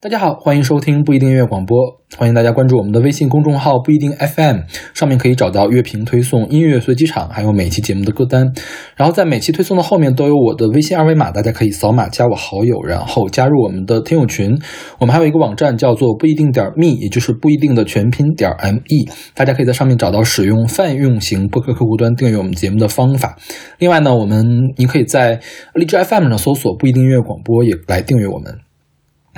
大家好，欢迎收听不一定音乐广播，欢迎大家关注我们的微信公众号不一定 FM，上面可以找到乐评推送、音乐随机场，还有每期节目的歌单。然后在每期推送的后面都有我的微信二维码，大家可以扫码加我好友，然后加入我们的听友群。我们还有一个网站叫做不一定点 me，也就是不一定的全拼点 me，大家可以在上面找到使用泛用型播客客户端订阅我们节目的方法。另外呢，我们你可以在荔枝 FM 上搜索不一定音乐广播，也来订阅我们。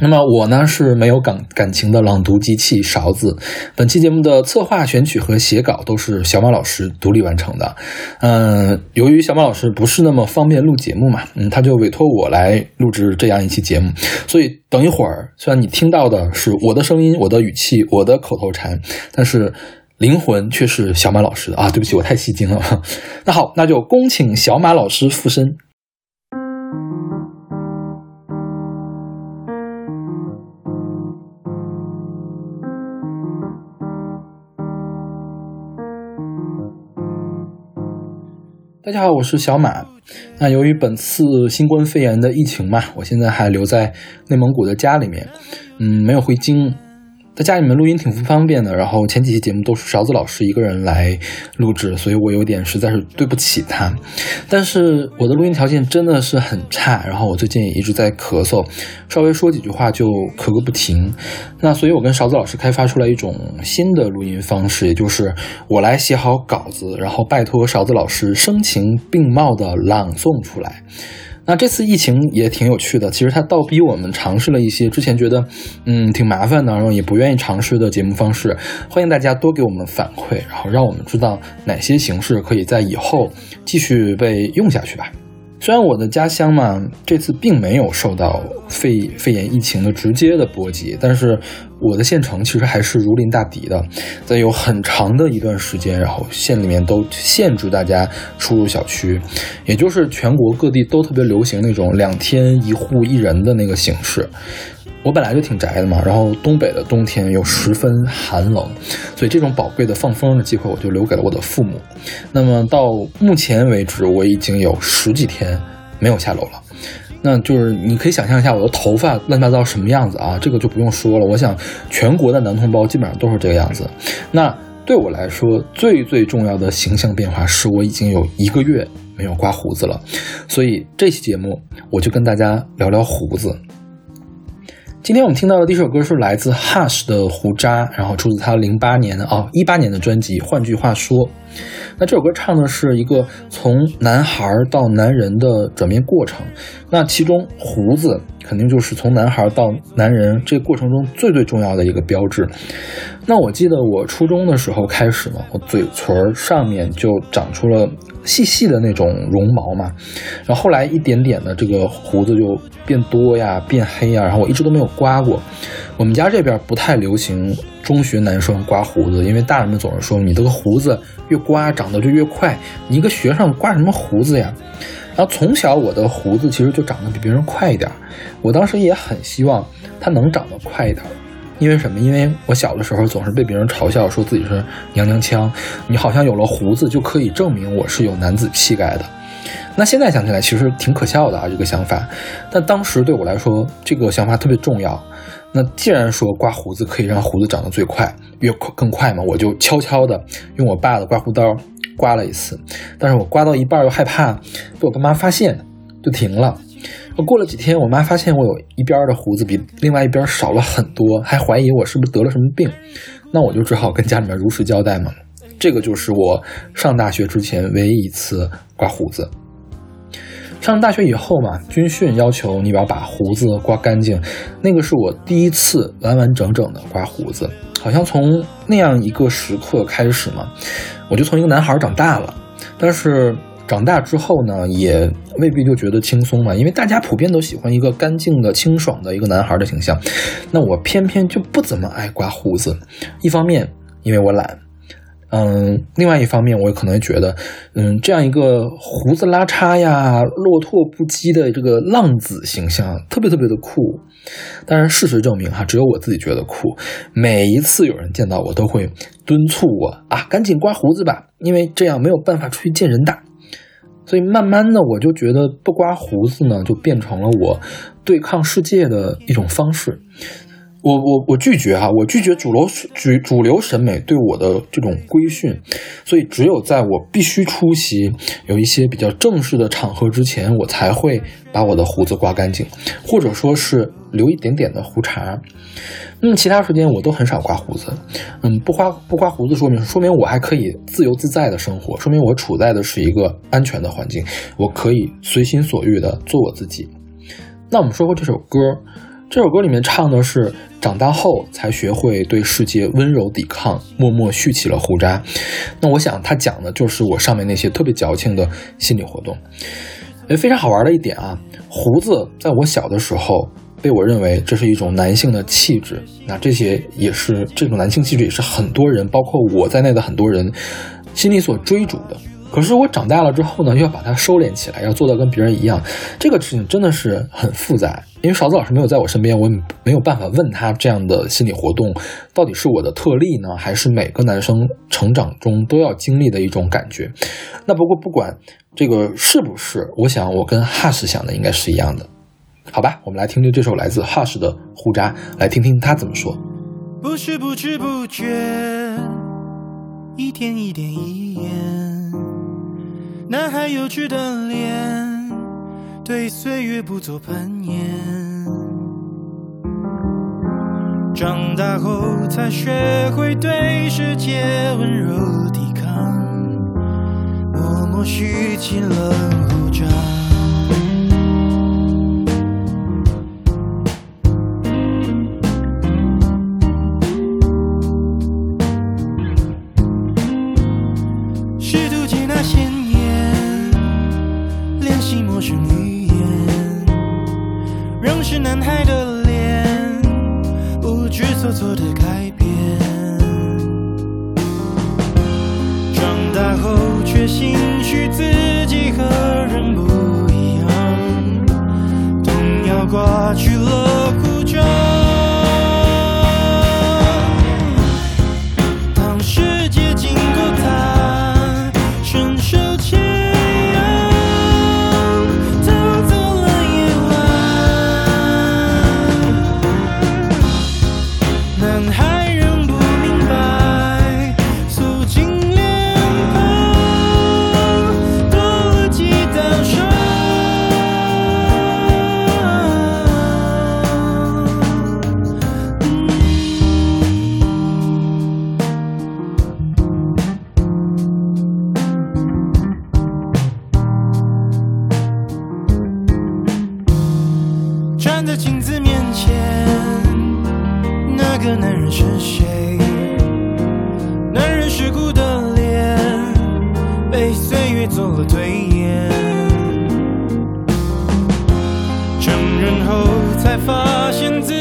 那么我呢是没有感感情的朗读机器勺子。本期节目的策划、选曲和写稿都是小马老师独立完成的。嗯，由于小马老师不是那么方便录节目嘛，嗯，他就委托我来录制这样一期节目。所以等一会儿，虽然你听到的是我的声音、我的语气、我的口头禅，但是灵魂却是小马老师的啊！对不起，我太戏精了。那好，那就恭请小马老师附身。大家好，我是小马。那由于本次新冠肺炎的疫情嘛，我现在还留在内蒙古的家里面，嗯，没有回京。在家里面录音挺不方便的，然后前几期节目都是勺子老师一个人来录制，所以我有点实在是对不起他。但是我的录音条件真的是很差，然后我最近也一直在咳嗽，稍微说几句话就咳个不停。那所以我跟勺子老师开发出来一种新的录音方式，也就是我来写好稿子，然后拜托勺子老师声情并茂的朗诵出来。那这次疫情也挺有趣的，其实它倒逼我们尝试了一些之前觉得，嗯，挺麻烦的，然后也不愿意尝试的节目方式。欢迎大家多给我们反馈，然后让我们知道哪些形式可以在以后继续被用下去吧。虽然我的家乡嘛，这次并没有受到肺肺炎疫情的直接的波及，但是我的县城其实还是如临大敌的。在有很长的一段时间，然后县里面都限制大家出入小区，也就是全国各地都特别流行那种两天一户一人的那个形式。我本来就挺宅的嘛，然后东北的冬天又十分寒冷，所以这种宝贵的放风的机会我就留给了我的父母。那么到目前为止，我已经有十几天没有下楼了。那就是你可以想象一下我的头发乱七八糟什么样子啊，这个就不用说了。我想全国的男同胞基本上都是这个样子。那对我来说，最最重要的形象变化是我已经有一个月没有刮胡子了。所以这期节目我就跟大家聊聊胡子。今天我们听到的第一首歌是来自 Hush 的《胡渣》，然后出自他零八年的哦一八年的专辑。换句话说，那这首歌唱的是一个从男孩到男人的转变过程。那其中胡子肯定就是从男孩到男人这过程中最最重要的一个标志。那我记得我初中的时候开始嘛，我嘴唇上面就长出了。细细的那种绒毛嘛，然后后来一点点的这个胡子就变多呀，变黑呀，然后我一直都没有刮过。我们家这边不太流行中学男生刮胡子，因为大人们总是说你这个胡子越刮长得就越快，你一个学生刮什么胡子呀？然后从小我的胡子其实就长得比别人快一点，我当时也很希望它能长得快一点。因为什么？因为我小的时候总是被别人嘲笑，说自己是娘娘腔。你好像有了胡子就可以证明我是有男子气概的。那现在想起来，其实挺可笑的啊，这个想法。但当时对我来说，这个想法特别重要。那既然说刮胡子可以让胡子长得最快，越快更快嘛，我就悄悄的用我爸的刮胡刀刮了一次。但是我刮到一半又害怕被我爸妈发现，就停了。我过了几天，我妈发现我有一边的胡子比另外一边少了很多，还怀疑我是不是得了什么病。那我就只好跟家里面如实交代嘛。这个就是我上大学之前唯一一次刮胡子。上大学以后嘛，军训要求你要把胡子刮干净，那个是我第一次完完整整的刮胡子。好像从那样一个时刻开始嘛，我就从一个男孩长大了。但是。长大之后呢，也未必就觉得轻松嘛，因为大家普遍都喜欢一个干净的、清爽的一个男孩的形象。那我偏偏就不怎么爱刮胡子，一方面因为我懒，嗯，另外一方面我可能觉得，嗯，这样一个胡子拉碴呀、落拓不羁的这个浪子形象特别特别的酷。但是事实证明哈，只有我自己觉得酷。每一次有人见到我，都会敦促我啊，赶紧刮胡子吧，因为这样没有办法出去见人的。所以慢慢的，我就觉得不刮胡子呢，就变成了我对抗世界的一种方式。我我我拒绝哈，我拒绝主流主主流审美对我的这种规训，所以只有在我必须出席有一些比较正式的场合之前，我才会把我的胡子刮干净，或者说是留一点点的胡茬。嗯，其他时间我都很少刮胡子。嗯，不刮不刮胡子，说明说明我还可以自由自在的生活，说明我处在的是一个安全的环境，我可以随心所欲的做我自己。那我们说过这首歌。这首歌里面唱的是长大后才学会对世界温柔抵抗，默默蓄起了胡渣。那我想他讲的就是我上面那些特别矫情的心理活动。诶，非常好玩的一点啊，胡子在我小的时候被我认为这是一种男性的气质。那这些也是这种男性气质，也是很多人，包括我在内的很多人心里所追逐的。可是我长大了之后呢，又要把它收敛起来，要做到跟别人一样，这个事情真的是很复杂。因为勺子老师没有在我身边，我也没有办法问他这样的心理活动到底是我的特例呢，还是每个男生成长中都要经历的一种感觉。那不过不管这个是不是，我想我跟 Hush 想的应该是一样的，好吧？我们来听听这首来自 Hush 的《胡渣》，来听听他怎么说。不是不知不觉，一点一点一眼，男孩幼稚的脸。对岁月不做攀岩，长大后才学会对世界温柔抵抗，默默蓄起了胡渣。的男人是谁？男人蚀骨的脸，被岁月做了推演，承认后才发现自。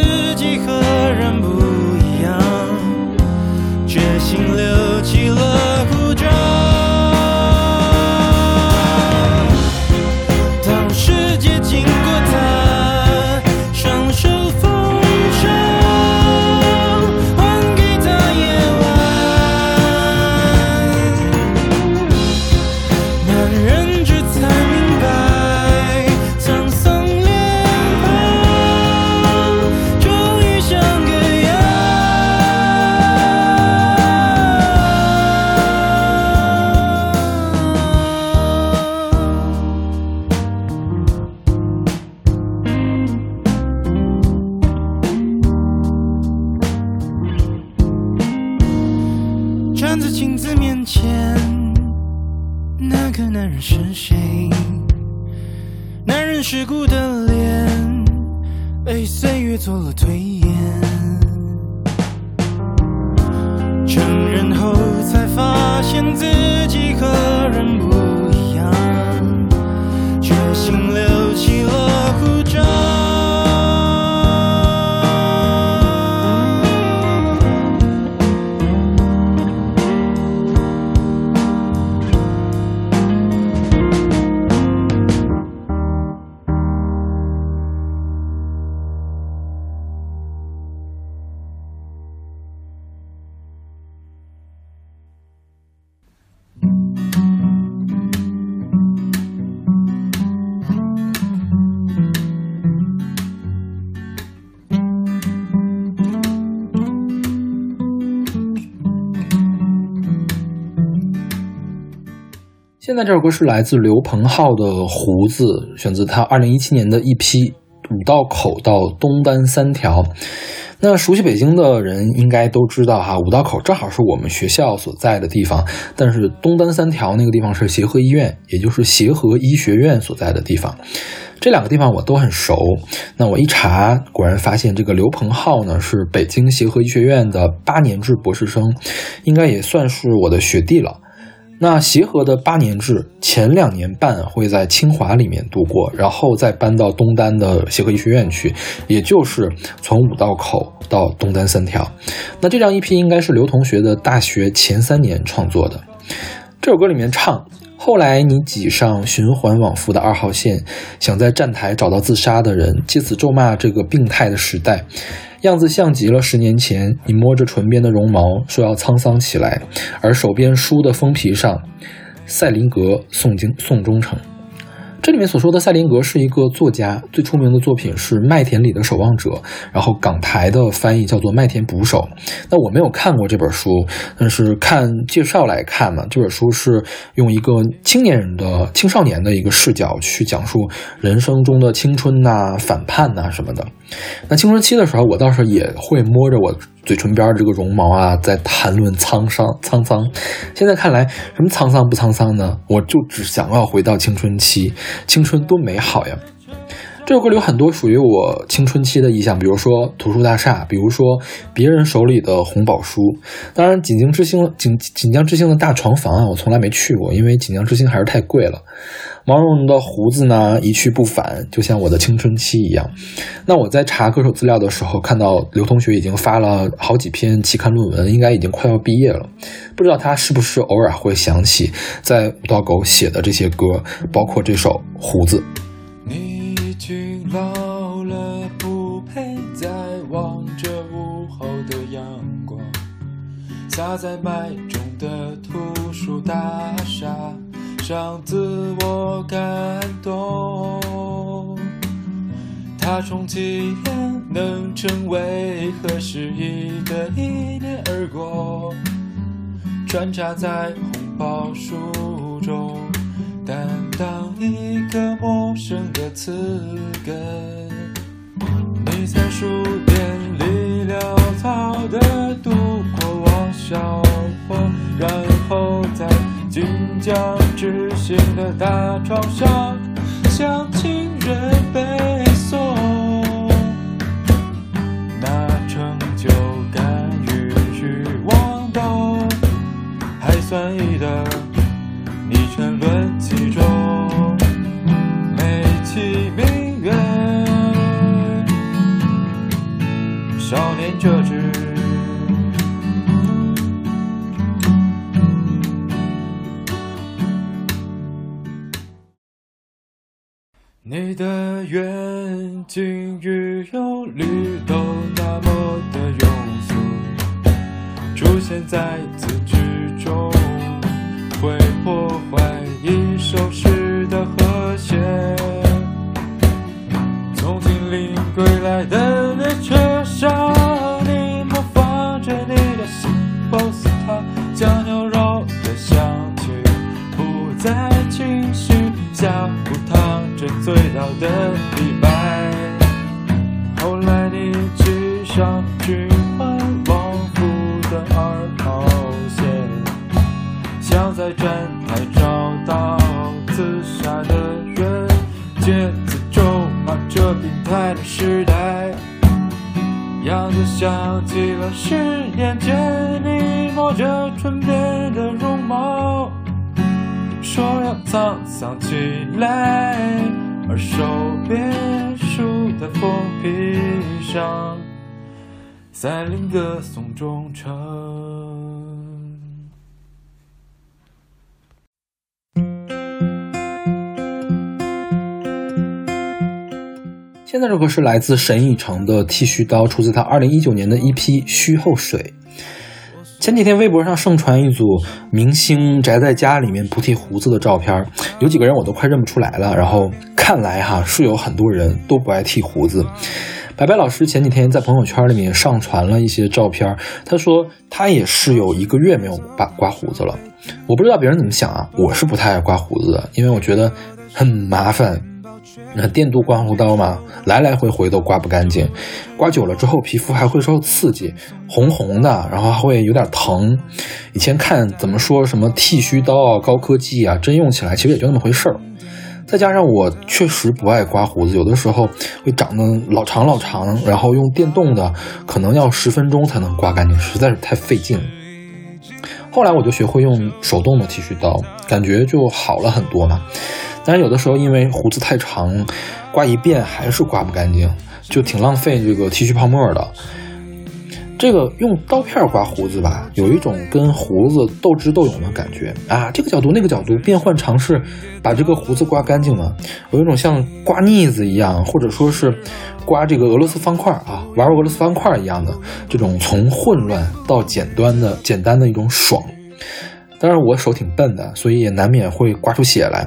现在这首歌是来自刘鹏浩的《胡子》，选自他二零一七年的一批五道口到东单三条。那熟悉北京的人应该都知道哈，五道口正好是我们学校所在的地方，但是东单三条那个地方是协和医院，也就是协和医学院所在的地方。这两个地方我都很熟。那我一查，果然发现这个刘鹏浩呢是北京协和医学院的八年制博士生，应该也算是我的学弟了。那协和的八年制前两年半会在清华里面度过，然后再搬到东单的协和医学院去，也就是从五道口到东单三条。那这张 EP 应该是刘同学的大学前三年创作的。这首歌里面唱：后来你挤上循环往复的二号线，想在站台找到自杀的人，借此咒骂这个病态的时代。样子像极了十年前，你摸着唇边的绒毛，说要沧桑起来，而手边书的封皮上，赛林格宋经宋忠诚。这里面所说的赛林格是一个作家，最出名的作品是《麦田里的守望者》，然后港台的翻译叫做《麦田捕手》。那我没有看过这本书，但是看介绍来看呢，这本书是用一个青年人的青少年的一个视角去讲述人生中的青春呐、反叛呐什么的。那青春期的时候，我倒是也会摸着我。嘴唇边这个绒毛啊，在谈论沧桑沧桑。现在看来，什么沧桑不沧桑呢？我就只想要回到青春期，青春多美好呀！这首歌里有很多属于我青春期的意象，比如说图书大厦，比如说别人手里的红宝书。当然，锦江之星锦锦江之星的大床房啊，我从来没去过，因为锦江之星还是太贵了。毛茸茸的胡子呢，一去不返，就像我的青春期一样。那我在查歌手资料的时候，看到刘同学已经发了好几篇期刊论文，应该已经快要毕业了。不知道他是不是偶尔会想起在五道口写的这些歌，包括这首《胡子》。你老了，不配再望着午后的阳光，洒在麦中的图书大厦。上自我感动，他充其量能成为合时宜的一念而过，穿插在红宝书中，担当一个陌生的词根。你在书店里潦草地度过我小坡，然后在。晋江之行的大床上，向情人背诵，那成就感与欲望都还算易得，书的封皮上，赛林格宋忠诚。现在这首歌是来自沈以诚的《剃须刀》，出自他二零一九年的一批《须后水》。前几天微博上盛传一组明星宅在家里面不剃胡子的照片，有几个人我都快认不出来了。然后看来哈是有很多人都不爱剃胡子。白白老师前几天在朋友圈里面上传了一些照片，他说他也是有一个月没有刮刮胡子了。我不知道别人怎么想啊，我是不太爱刮胡子的，因为我觉得很麻烦。那电镀刮胡刀嘛，来来回回都刮不干净，刮久了之后皮肤还会受刺激，红红的，然后还会有点疼。以前看怎么说什么剃须刀啊，高科技啊，真用起来其实也就那么回事儿。再加上我确实不爱刮胡子，有的时候会长得老长老长，然后用电动的可能要十分钟才能刮干净，实在是太费劲了。后来我就学会用手动的剃须刀，感觉就好了很多嘛。但是有的时候因为胡子太长，刮一遍还是刮不干净，就挺浪费这个剃须泡沫的。这个用刀片刮胡子吧，有一种跟胡子斗智斗勇的感觉啊！这个角度那个角度变换尝试，把这个胡子刮干净了，有一种像刮腻子一样，或者说是刮这个俄罗斯方块啊，玩俄罗斯方块一样的这种从混乱到简单的简单的一种爽。当然我手挺笨的，所以也难免会刮出血来。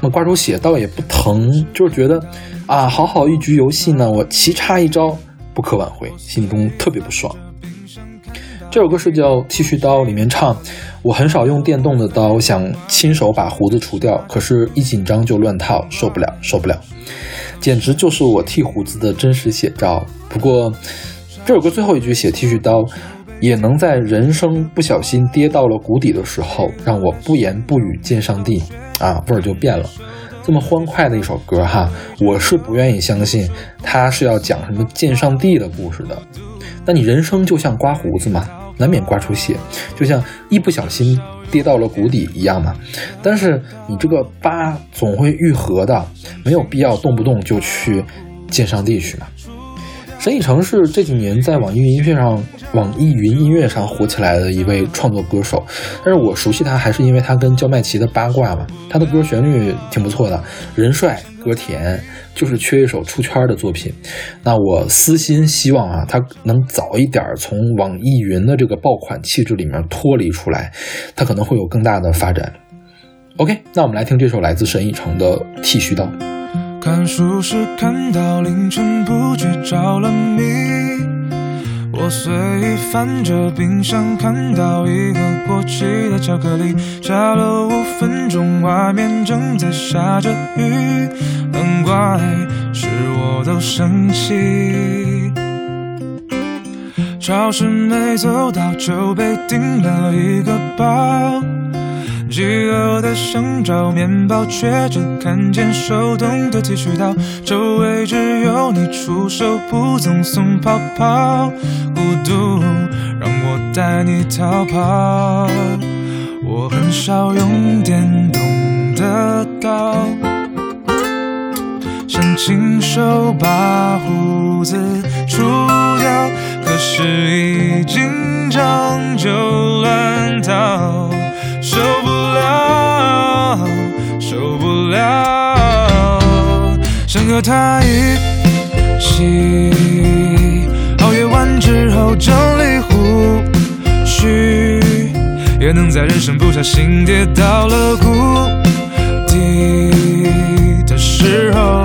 那刮出血倒也不疼，就是觉得啊，好好一局游戏呢，我棋差一招。不可挽回，心中特别不爽。这首歌是叫《剃须刀》，里面唱：“我很少用电动的刀，想亲手把胡子除掉，可是一紧张就乱套，受不了，受不了。”简直就是我剃胡子的真实写照。不过，这首歌最后一句写剃须刀，也能在人生不小心跌到了谷底的时候，让我不言不语见上帝啊，味儿就变了。这么欢快的一首歌哈，我是不愿意相信他是要讲什么见上帝的故事的。那你人生就像刮胡子嘛，难免刮出血，就像一不小心跌到了谷底一样嘛。但是你这个疤总会愈合的，没有必要动不动就去见上帝去嘛。沈以诚是这几年在网易云音乐上、网易云音乐上火起来的一位创作歌手，但是我熟悉他还是因为他跟焦麦琪的八卦嘛。他的歌旋律挺不错的，人帅歌甜，就是缺一首出圈的作品。那我私心希望啊，他能早一点从网易云的这个爆款气质里面脱离出来，他可能会有更大的发展。OK，那我们来听这首来自沈以诚的《剃须刀》。看书时看到凌晨不觉着了迷，我随意翻着冰箱，看到一个过期的巧克力，下了五分钟，外面正在下着雨，难怪是我都生气。超市没走到就被订了一个包。饥饿的想找面包，却只看见手动的剃须刀。周围只有你出手不赠送泡泡，孤独让我带你逃跑。我很少用电动的刀，想亲手把胡子除掉，可是一紧张就乱套。受不了，受不了，想和他一起熬夜完之后整理胡须，也能在人生不小心跌到了。谷底的时候，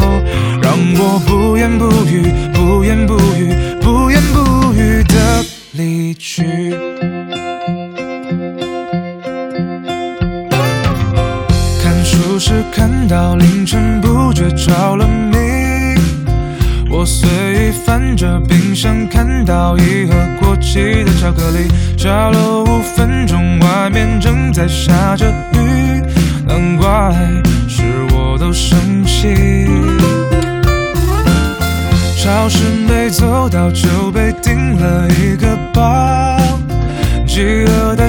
让我不言不语，不言不语，不言不语的离去。是看到凌晨不觉着了迷，我随意翻着冰箱，看到一盒过期的巧克力，炸了五分钟，外面正在下着雨，难怪是我都生气。超市没走到就被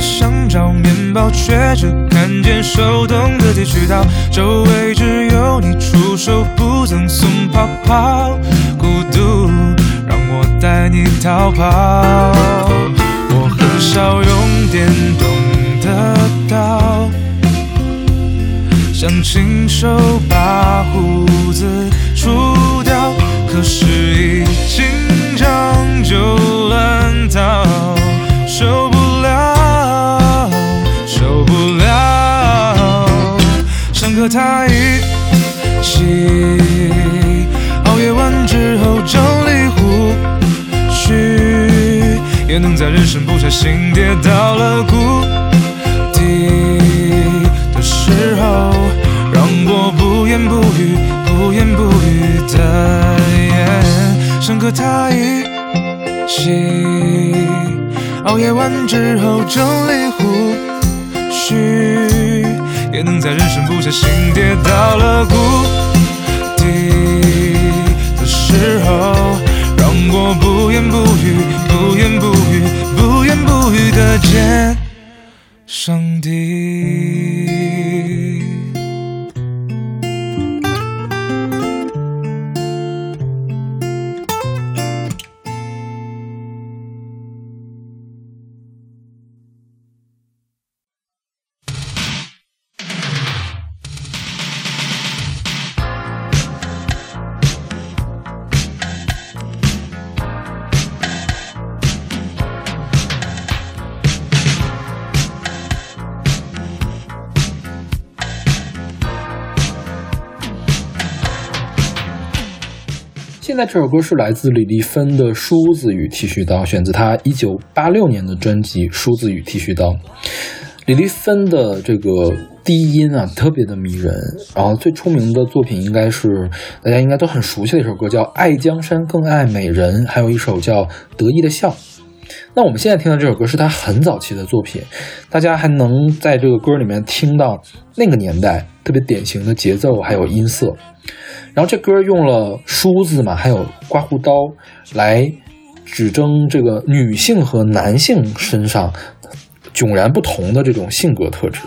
想找面包，却只看见手动的剃须刀。周围只有你出手不赠送泡泡，孤独让我带你逃跑。我很少用电动的刀，想亲手把胡子除掉，可是一紧张就和他一起熬夜完之后整理胡须。也能在人生不小心跌到了谷底的时候，让我不言不语、不言不语的深刻他一起，熬夜完之后整理胡须，也能在人生不小心跌到了谷底的时候。让我不言不语，不言不语，不言不语的见上帝。在这首歌是来自李丽芬的《梳子与剃须刀》，选自她一九八六年的专辑《梳子与剃须刀》。李丽芬的这个低音啊，特别的迷人。然后最出名的作品应该是大家应该都很熟悉的一首歌，叫《爱江山更爱美人》，还有一首叫《得意的笑》。那我们现在听的这首歌是她很早期的作品，大家还能在这个歌里面听到那个年代特别典型的节奏还有音色。然后这歌用了梳子嘛，还有刮胡刀来指征这个女性和男性身上迥然不同的这种性格特质。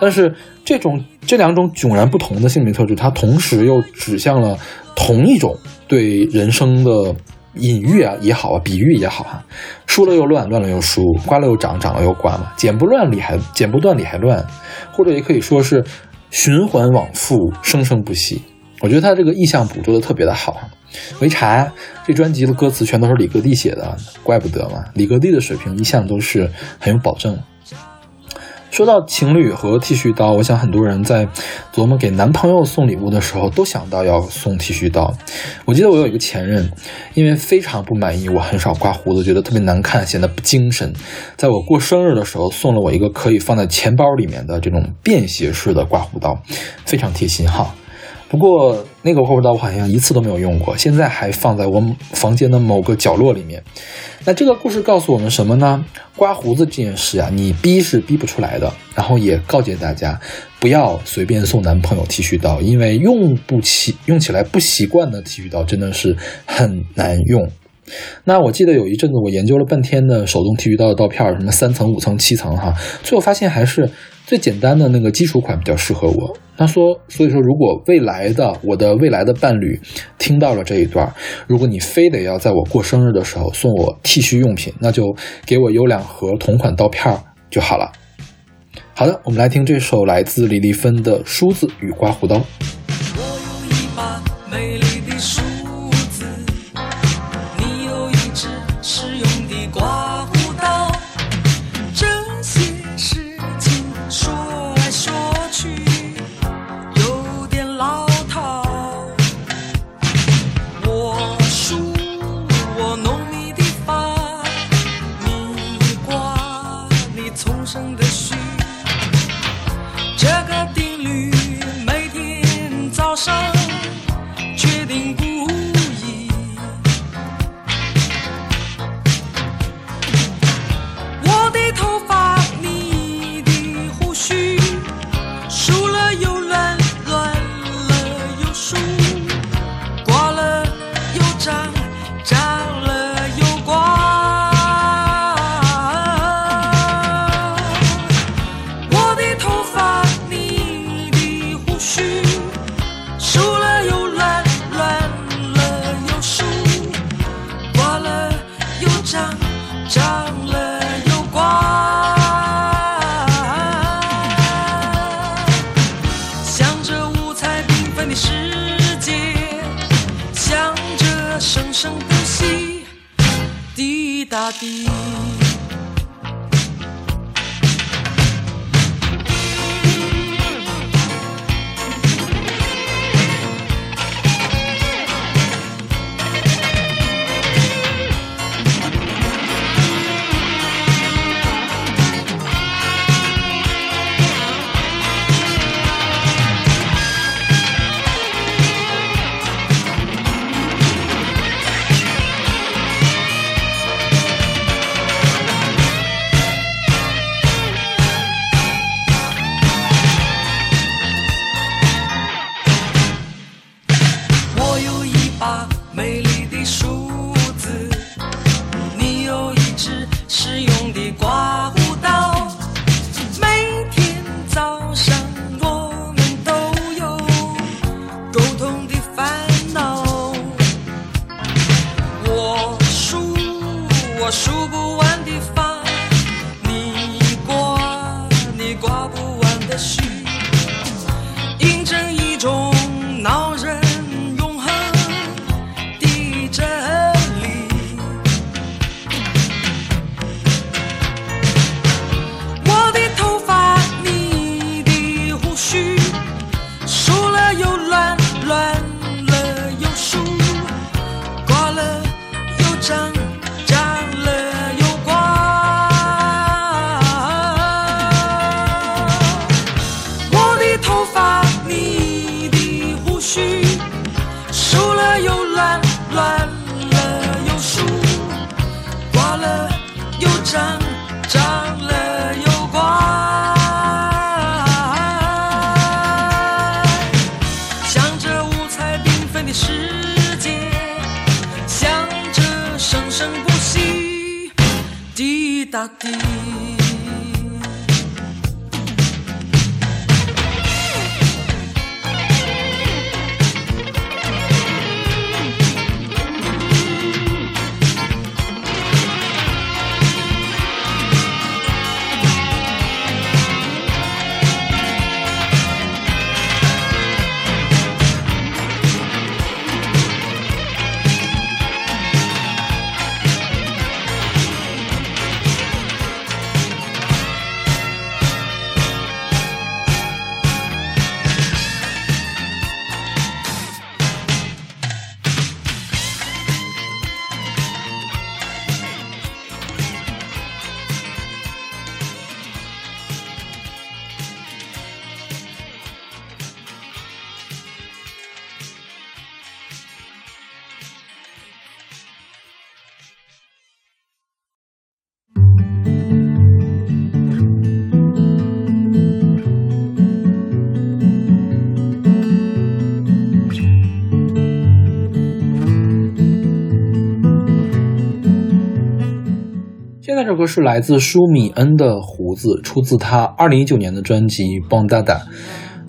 但是这种这两种迥然不同的性别特质，它同时又指向了同一种对人生的隐喻啊也好啊，比喻也好啊，梳了又乱，乱了又梳，刮了又长，长了又刮嘛，剪不乱理还剪不断理还乱，或者也可以说是循环往复，生生不息。我觉得他这个意象捕捉的特别的好。潍柴这专辑的歌词全都是李格弟写的，怪不得嘛，李格弟的水平一向都是很有保证。说到情侣和剃须刀，我想很多人在琢磨给男朋友送礼物的时候，都想到要送剃须刀。我记得我有一个前任，因为非常不满意我很少刮胡子，觉得特别难看，显得不精神，在我过生日的时候送了我一个可以放在钱包里面的这种便携式的刮胡刀，非常贴心哈。不过那个刮胡刀我好像一次都没有用过，现在还放在我房间的某个角落里面。那这个故事告诉我们什么呢？刮胡子这件事啊，你逼是逼不出来的。然后也告诫大家，不要随便送男朋友剃须刀，因为用不起、用起来不习惯的剃须刀真的是很难用。那我记得有一阵子我研究了半天的手动剃须刀的刀片，什么三层、五层、七层哈，最后发现还是。最简单的那个基础款比较适合我。他说，所以说，如果未来的我的未来的伴侣听到了这一段，如果你非得要在我过生日的时候送我剃须用品，那就给我邮两盒同款刀片就好了。好的，我们来听这首来自李丽芬的《梳子与刮胡刀》。数不完数不完。的大这首歌是来自舒米恩的《胡子》，出自他二零一九年的专辑《邦达达》。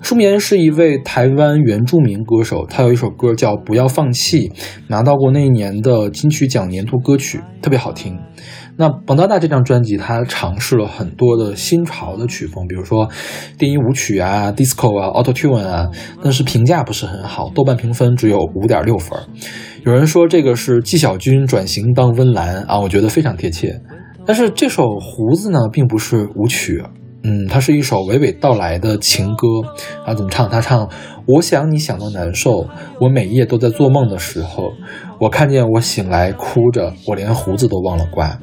舒米恩是一位台湾原住民歌手，他有一首歌叫《不要放弃》，拿到过那一年的金曲奖年度歌曲，特别好听。那《邦达达》这张专辑，他尝试了很多的新潮的曲风，比如说电音舞曲啊、disco 啊、auto tune 啊，但是评价不是很好，豆瓣评分只有五点六分。有人说这个是纪晓君转型当温岚啊，我觉得非常贴切。但是这首《胡子》呢，并不是舞曲，嗯，它是一首娓娓道来的情歌啊。怎么唱？他唱：“我想你想到难受，我每夜都在做梦的时候，我看见我醒来哭着，我连胡子都忘了刮。”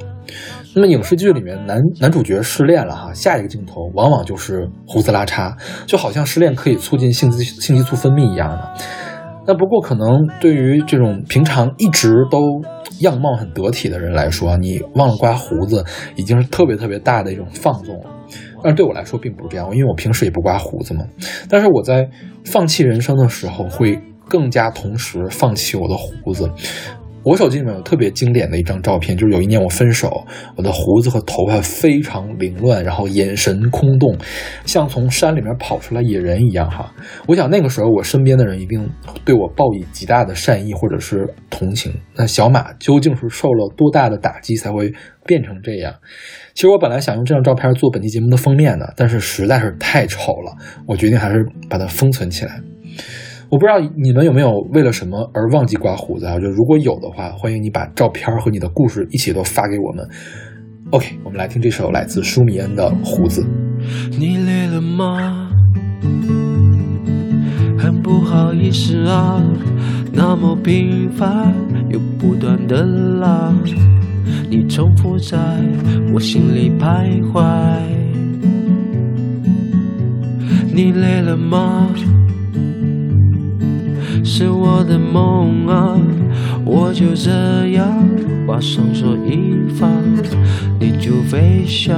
那么影视剧里面男男主角失恋了哈，下一个镜头往往就是胡子拉碴，就好像失恋可以促进性激性激素分泌一样的。那不过可能对于这种平常一直都样貌很得体的人来说，你忘了刮胡子已经是特别特别大的一种放纵了。但是对我来说并不是这样，因为我平时也不刮胡子嘛。但是我在放弃人生的时候，会更加同时放弃我的胡子。我手机里面有特别经典的一张照片，就是有一年我分手，我的胡子和头发非常凌乱，然后眼神空洞，像从山里面跑出来野人一样哈。我想那个时候我身边的人一定对我报以极大的善意或者是同情。那小马究竟是受了多大的打击才会变成这样？其实我本来想用这张照片做本期节目的封面的，但是实在是太丑了，我决定还是把它封存起来。我不知道你们有没有为了什么而忘记刮胡子啊？就如果有的话，欢迎你把照片和你的故事一起都发给我们。OK，我们来听这首来自舒米恩的《胡子》。你累了吗？很不好意思啊，那么频繁又不断的拉，你重复在我心里徘徊。你累了吗？是我的梦啊，我就这样把双手一放，你就飞翔，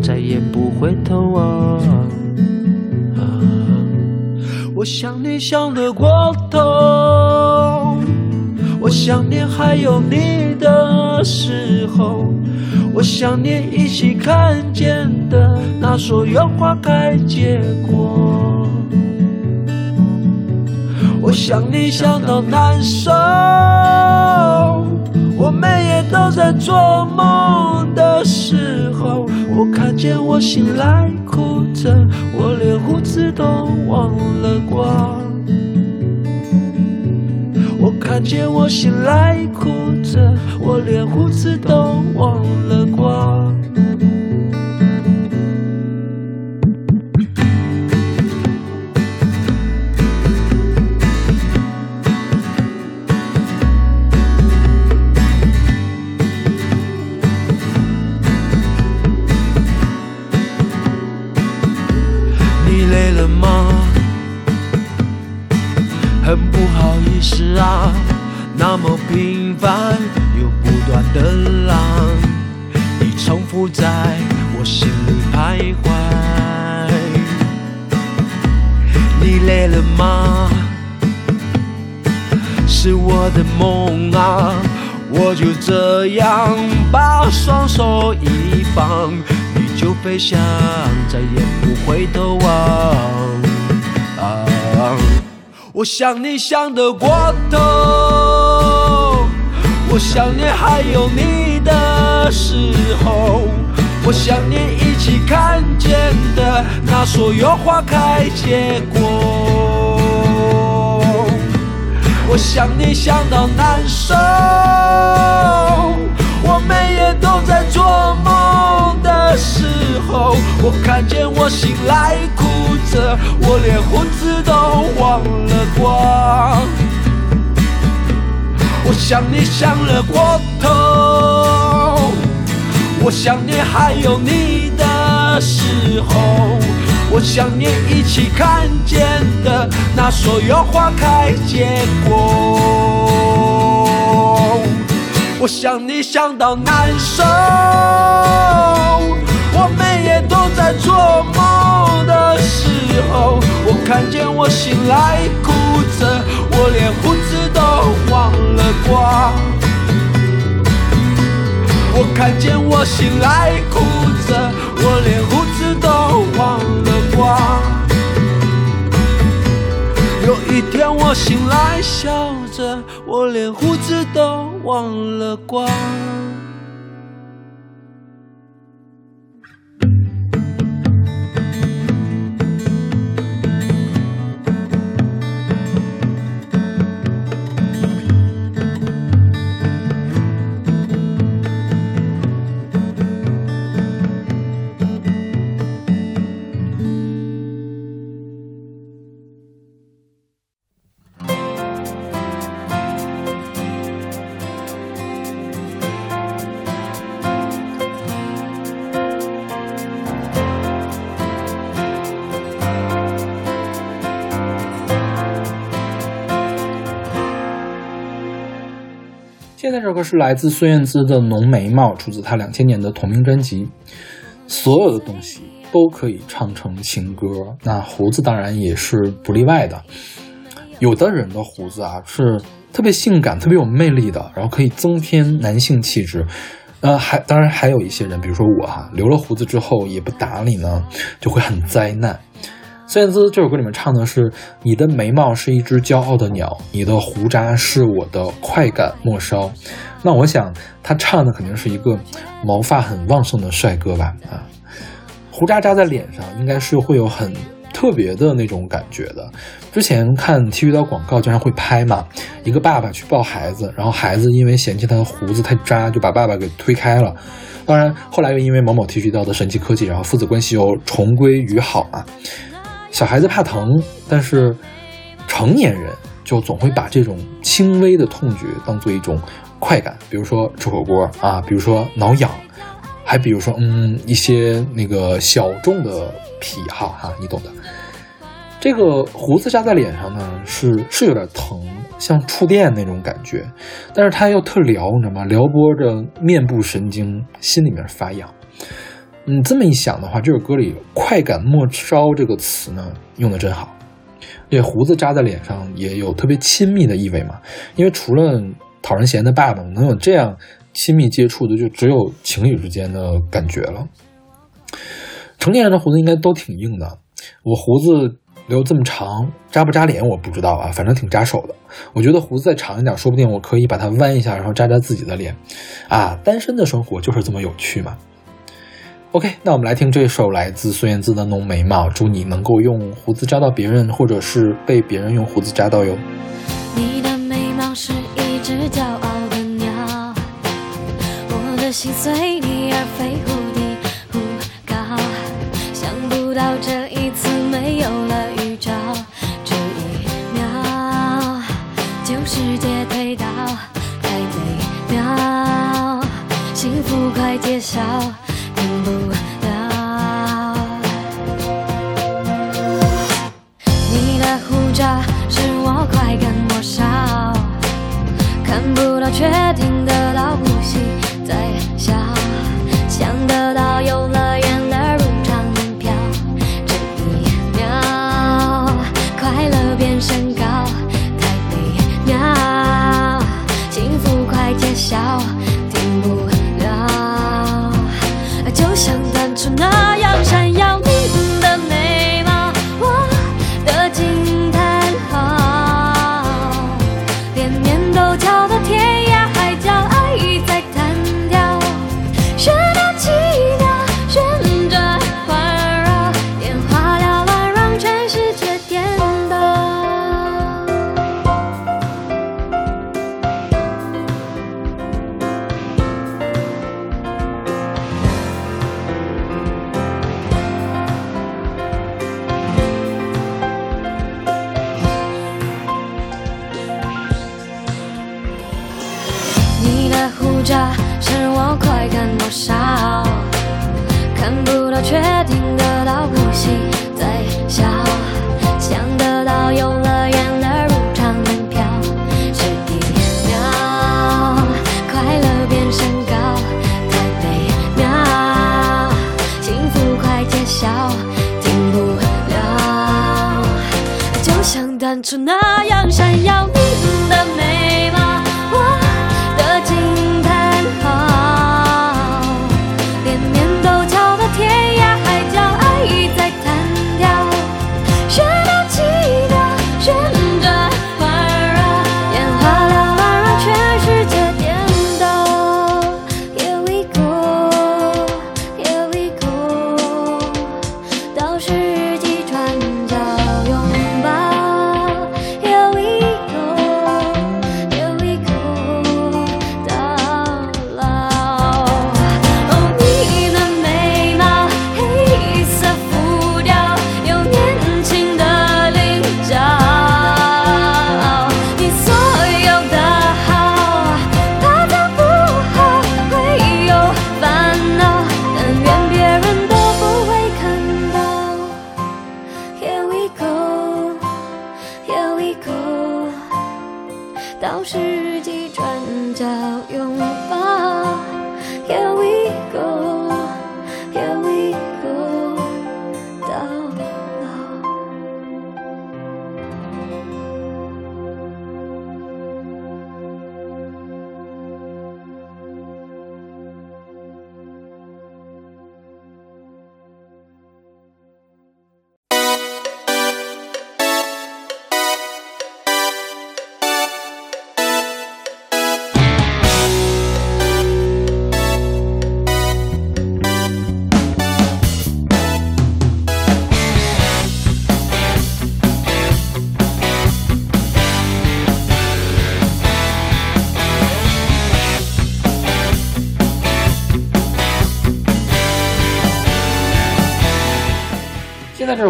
再也不回头望。啊，我想你想得过头，我想念还有你的时候，我想念一起看见的那所有花开结果。我想你想到难受，我每夜都在做梦的时候，我看见我醒来哭着，我连胡子都忘了刮。我看见我醒来哭着，我连胡子都忘了刮。我就这样把双手一放，你就飞翔，再也不回头望。啊我想你想得过头，我想念还有你的时候，我想念一起看见的那所有花开结果。我想你想到难受，我每夜都在做梦的时候，我看见我醒来哭着，我连胡子都忘了刮。我想你想了过头，我想念还有你的时候，我想念一起看见的那所有花开结果。我想你想到难受，我们也都在做梦的时候，我看见我醒来哭着，我连胡子都忘了刮。我看见我醒来哭着，我连胡有一天我醒来笑着，我连胡子都忘了刮。现在这首歌是来自孙燕姿的《浓眉毛》，出自她两千年的同名专辑。所有的东西都可以唱成情歌，那胡子当然也是不例外的。有的人的胡子啊是特别性感、特别有魅力的，然后可以增添男性气质。呃，还当然还有一些人，比如说我哈、留了胡子之后也不打理呢，就会很灾难。孙燕姿这首歌里面唱的是：“你的眉毛是一只骄傲的鸟，你的胡渣是我的快感末梢。”那我想他唱的肯定是一个毛发很旺盛的帅哥吧？啊，胡渣扎在脸上，应该是会有很特别的那种感觉的。之前看剃须刀广告经常会拍嘛，一个爸爸去抱孩子，然后孩子因为嫌弃他的胡子太渣，就把爸爸给推开了。当然，后来又因为某某剃须刀的神奇科技，然后父子关系又重归于好嘛。小孩子怕疼，但是成年人就总会把这种轻微的痛觉当做一种快感，比如说吃火锅啊，比如说挠痒，还比如说嗯一些那个小众的癖好哈，你懂的。这个胡子扎在脸上呢，是是有点疼，像触电那种感觉，但是它又特撩，你知道吗？撩拨着面部神经，心里面发痒。你，这么一想的话，这首歌里“快感末梢”这个词呢，用的真好。这胡子扎在脸上也有特别亲密的意味嘛，因为除了讨人嫌的爸爸，能有这样亲密接触的，就只有情侣之间的感觉了。成年人的胡子应该都挺硬的，我胡子留这么长，扎不扎脸我不知道啊，反正挺扎手的。我觉得胡子再长一点，说不定我可以把它弯一下，然后扎扎自己的脸。啊，单身的生活就是这么有趣嘛。OK，那我们来听这首来自孙燕姿的《浓眉毛》，祝你能够用胡子扎到别人，或者是被别人用胡子扎到哟。你的眉毛是一只骄傲的鸟，我的心随你而飞，忽低忽高。想不到这一次没有了预兆，这一秒就世界推倒，太美妙，幸福快揭晓，停不了。你的胡渣是我快感末梢，看不到却听得到呼吸在笑，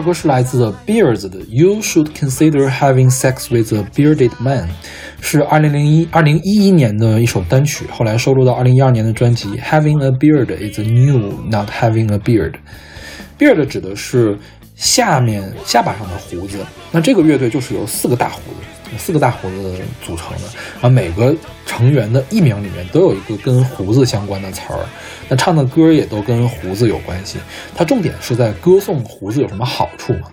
歌是来自 Beards 的《You Should Consider Having Sex with a Bearded Man》，是二零零一二零一一年的一首单曲，后来收录到二零一二年的专辑《Having a Beard is new, not having a beard》。Beard 指的是下面下巴上的胡子，那这个乐队就是有四个大胡子，四个大胡子组成的，然后每个成员的艺名里面都有一个跟胡子相关的词儿，那唱的歌也都跟胡子有关系。它重点是在歌颂胡子有什么好处嘛？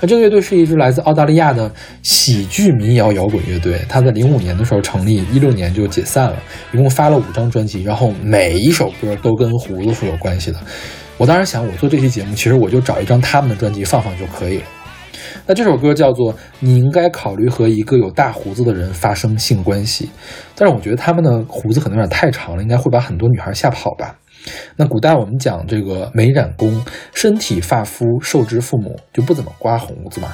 那这个乐队是一支来自澳大利亚的喜剧民谣摇滚乐队，它在零五年的时候成立，一六年就解散了，一共发了五张专辑，然后每一首歌都跟胡子是有关系的。我当时想，我做这期节目，其实我就找一张他们的专辑放放就可以了。那这首歌叫做《你应该考虑和一个有大胡子的人发生性关系》，但是我觉得他们的胡子可能有点太长了，应该会把很多女孩吓跑吧。那古代我们讲这个美染工，身体发肤受之父母，就不怎么刮胡子嘛。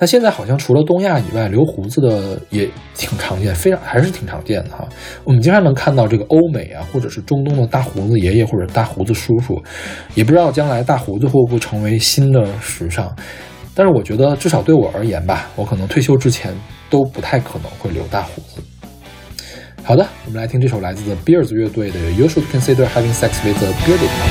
那现在好像除了东亚以外，留胡子的也挺常见，非常还是挺常见的哈。我们经常能看到这个欧美啊，或者是中东的大胡子爷爷或者大胡子叔叔，也不知道将来大胡子会不会成为新的时尚。但是我觉得，至少对我而言吧，我可能退休之前都不太可能会留大胡子。好的，我们来听这首来自 The Bears 乐队的《You Should Consider Having Sex with a Bearded Man》。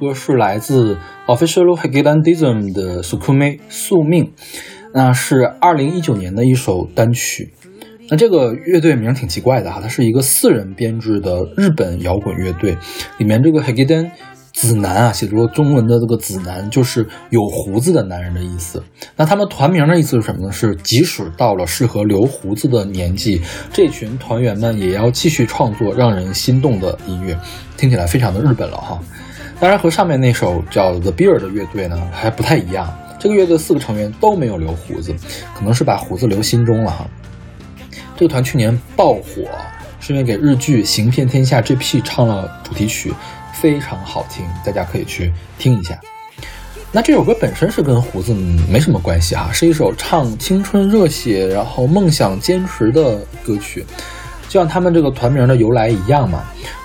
歌是来自 Official Hagidandism 的《Sukume 宿命》，那是二零一九年的一首单曲。那这个乐队名挺奇怪的哈，它是一个四人编制的日本摇滚乐队，里面这个 Hagidan 子男啊，写作中文的这个子男就是有胡子的男人的意思。那他们团名的意思是什么呢？是即使到了适合留胡子的年纪，这群团员们也要继续创作让人心动的音乐，听起来非常的日本了哈。当然和上面那首叫 The Beer 的乐队呢还不太一样，这个乐队四个成员都没有留胡子，可能是把胡子留心中了哈。这个团去年爆火，是因为给日剧《行骗天下》GP 唱了主题曲，非常好听，大家可以去听一下。那这首歌本身是跟胡子没什么关系哈，是一首唱青春热血，然后梦想坚持的歌曲。就像他们这个团名的由来一样嘛，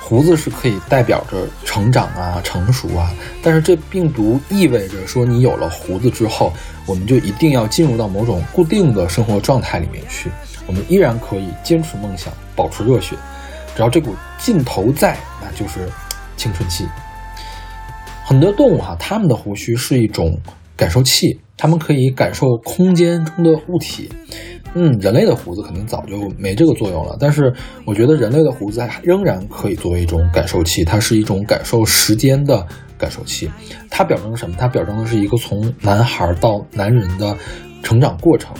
胡子是可以代表着成长啊、成熟啊，但是这并不意味着说你有了胡子之后，我们就一定要进入到某种固定的生活状态里面去，我们依然可以坚持梦想，保持热血，只要这股劲头在，那就是青春期。很多动物哈、它们的胡须是一种感受器，它们可以感受空间中的物体。嗯，人类的胡子肯定早就没这个作用了，但是我觉得人类的胡子还仍然可以作为一种感受器，它是一种感受时间的感受器。它表征什么？它表征的是一个从男孩到男人的成长过程。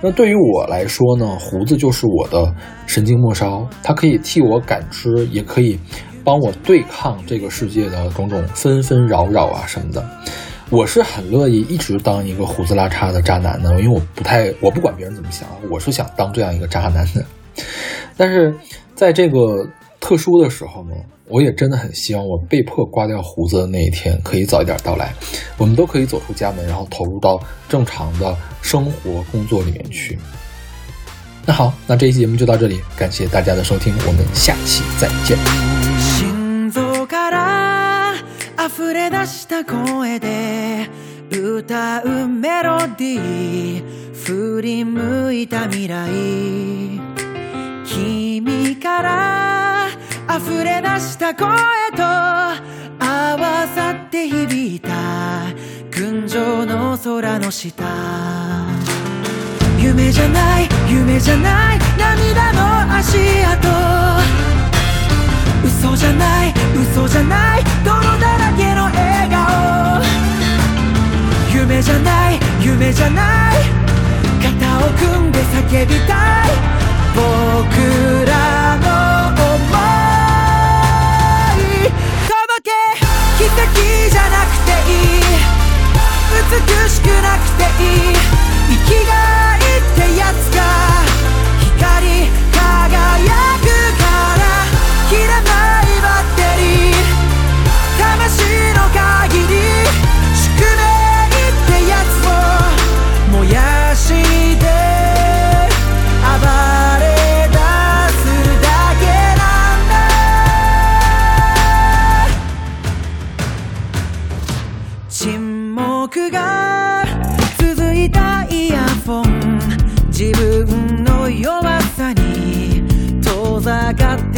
那对于我来说呢，胡子就是我的神经末梢，它可以替我感知，也可以帮我对抗这个世界的种种纷纷扰扰啊什么的。我是很乐意一直当一个胡子拉碴的渣男的，因为我不太，我不管别人怎么想，我是想当这样一个渣男的。但是在这个特殊的时候呢，我也真的很希望我被迫刮掉胡子的那一天可以早一点到来，我们都可以走出家门，然后投入到正常的生活工作里面去。那好，那这一期节目就到这里，感谢大家的收听，我们下期再见。溢れ出した声で歌うメロディー振り向いた未来君から溢れ出した声と合わさって響いた群青の空の下夢じゃない夢じゃない涙の足跡嘘じゃない嘘じゃない泥だらけの笑顔。夢じゃない夢じゃない肩を組んで叫びたい。僕らの想い。届け奇跡じゃなくていい。美しくなくていい。生きがいってやつが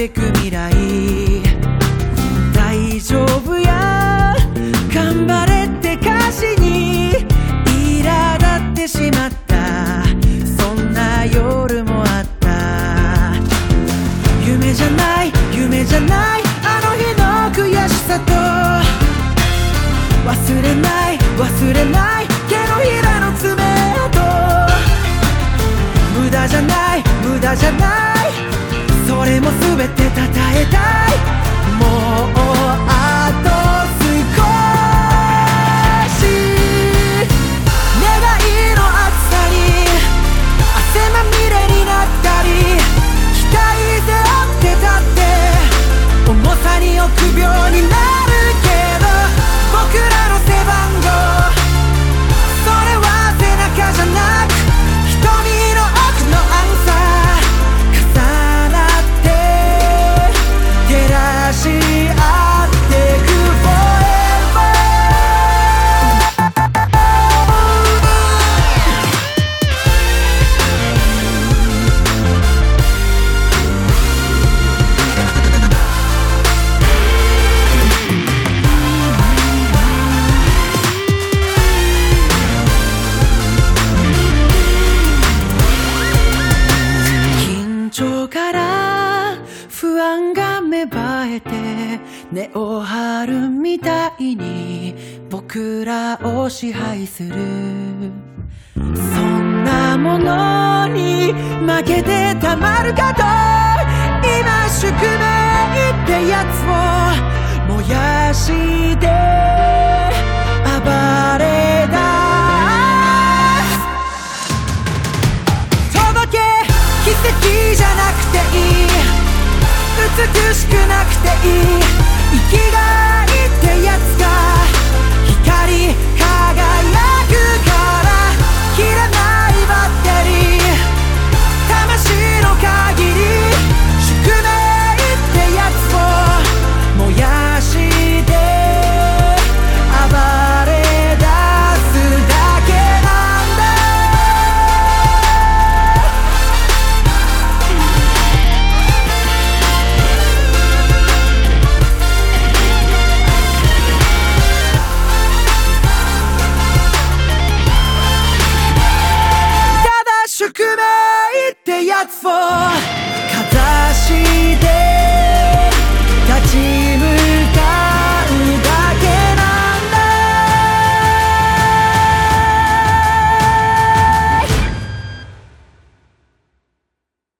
てく未来。大丈夫や。頑張れって歌詞に苛立ってしまった。そんな夜もあった。夢じゃない夢じゃない。あの日の悔しさと。忘れない忘れない。手のひらの爪痕。無駄じゃない無駄じゃない。それも全て称えたい。もうえて根を張るみたいに僕らを支配する。そんなものに負けてたまるかと今宿命ってやつを燃やして暴れ出す届け奇跡じゃなくていい。美しくなくていい。生きがいってやつが